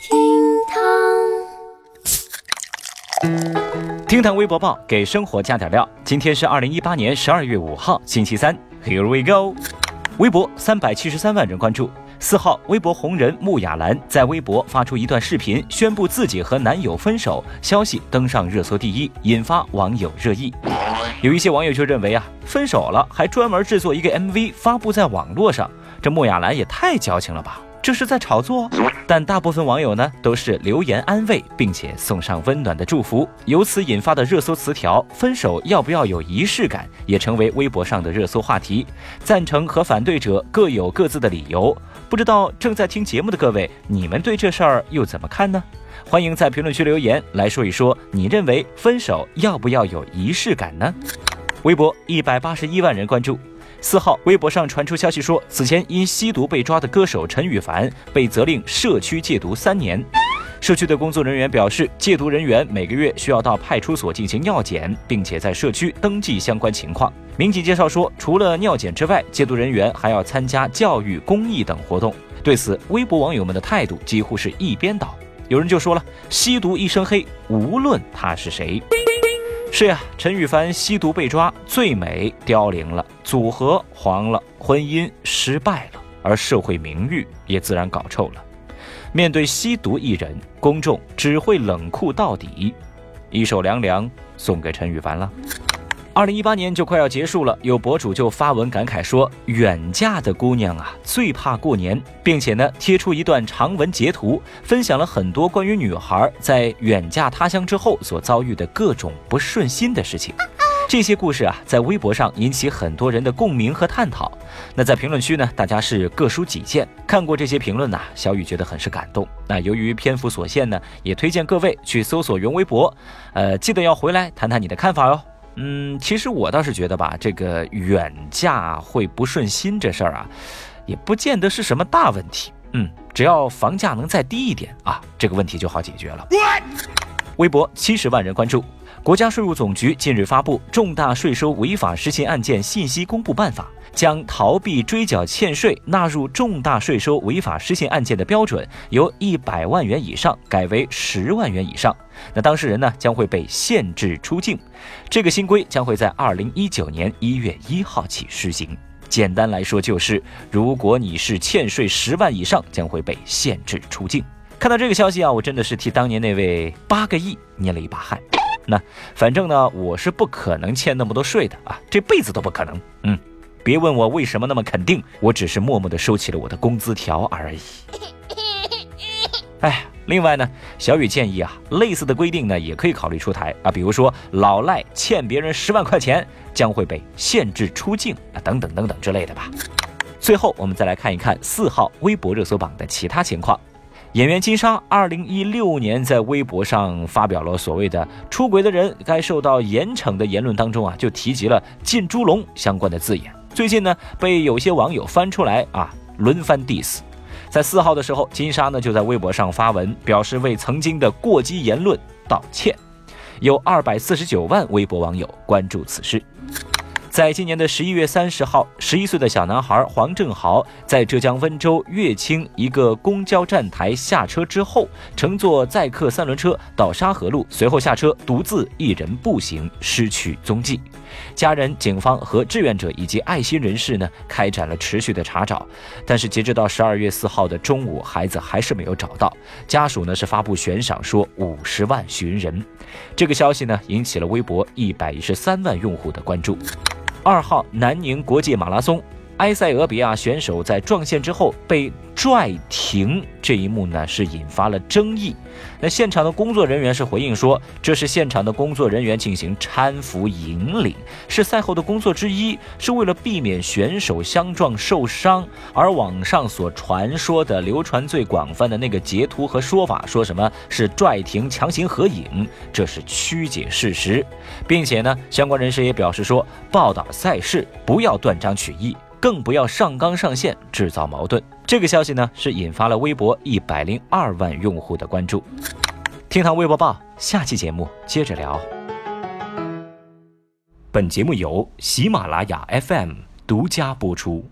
厅堂，厅堂微博报给生活加点料。今天是二零一八年十二月五号，星期三。Here we go。微博三百七十三万人关注。四号，微博红人穆雅兰在微博发出一段视频，宣布自己和男友分手，消息登上热搜第一，引发网友热议。有一些网友就认为啊，分手了还专门制作一个 MV 发布在网络上，这穆雅兰也太矫情了吧？这是在炒作，但大部分网友呢都是留言安慰，并且送上温暖的祝福。由此引发的热搜词条“分手要不要有仪式感”也成为微博上的热搜话题。赞成和反对者各有各自的理由，不知道正在听节目的各位，你们对这事儿又怎么看呢？欢迎在评论区留言来说一说，你认为分手要不要有仪式感呢？微博一百八十一万人关注。四号，微博上传出消息说，此前因吸毒被抓的歌手陈羽凡被责令社区戒毒三年。社区的工作人员表示，戒毒人员每个月需要到派出所进行尿检，并且在社区登记相关情况。民警介绍说，除了尿检之外，戒毒人员还要参加教育、公益等活动。对此，微博网友们的态度几乎是一边倒。有人就说了：“吸毒一身黑，无论他是谁。”是呀，陈羽凡吸毒被抓，最美凋零了，组合黄了，婚姻失败了，而社会名誉也自然搞臭了。面对吸毒艺人，公众只会冷酷到底。一首凉凉送给陈羽凡了。二零一八年就快要结束了，有博主就发文感慨说：“远嫁的姑娘啊，最怕过年，并且呢贴出一段长文截图，分享了很多关于女孩在远嫁他乡之后所遭遇的各种不顺心的事情。这些故事啊，在微博上引起很多人的共鸣和探讨。那在评论区呢，大家是各抒己见。看过这些评论呐，小雨觉得很是感动。那由于篇幅所限呢，也推荐各位去搜索原微博，呃，记得要回来谈谈你的看法哟。”嗯，其实我倒是觉得吧，这个远嫁会不顺心这事儿啊，也不见得是什么大问题。嗯，只要房价能再低一点啊，这个问题就好解决了。微博七十万人关注。国家税务总局近日发布《重大税收违法失信案件信息公布办法》，将逃避追缴欠税纳入重大税收违法失信案件的标准由一百万元以上改为十万元以上。那当事人呢将会被限制出境。这个新规将会在二零一九年一月一号起施行。简单来说就是，如果你是欠税十万以上，将会被限制出境。看到这个消息啊，我真的是替当年那位八个亿捏了一把汗。那反正呢，我是不可能欠那么多税的啊，这辈子都不可能。嗯，别问我为什么那么肯定，我只是默默的收起了我的工资条而已。哎，另外呢，小雨建议啊，类似的规定呢也可以考虑出台啊，比如说老赖欠别人十万块钱将会被限制出境啊，等等等等之类的吧。最后，我们再来看一看四号微博热搜榜的其他情况。演员金莎二零一六年在微博上发表了所谓的“出轨的人该受到严惩”的言论当中啊，就提及了“进猪笼”相关的字眼。最近呢，被有些网友翻出来啊，轮番 diss。在四号的时候，金莎呢就在微博上发文，表示为曾经的过激言论道歉。有二百四十九万微博网友关注此事。在今年的十一月三十号，十一岁的小男孩黄正豪在浙江温州乐清一个公交站台下车之后，乘坐载客三轮车到沙河路，随后下车独自一人步行，失去踪迹。家人、警方和志愿者以及爱心人士呢，开展了持续的查找，但是截止到十二月四号的中午，孩子还是没有找到。家属呢是发布悬赏说五十万寻人，这个消息呢引起了微博一百一十三万用户的关注。二号南宁国际马拉松，埃塞俄比亚选手在撞线之后被拽停，这一幕呢是引发了争议。那现场的工作人员是回应说，这是现场的工作人员进行搀扶引领，是赛后的工作之一，是为了避免选手相撞受伤。而网上所传说的、流传最广泛的那个截图和说法，说什么是拽停强行合影，这是曲解事实，并且呢，相关人士也表示说，报道赛事不要断章取义。更不要上纲上线制造矛盾。这个消息呢，是引发了微博一百零二万用户的关注。天堂微博报，下期节目接着聊。本节目由喜马拉雅 FM 独家播出。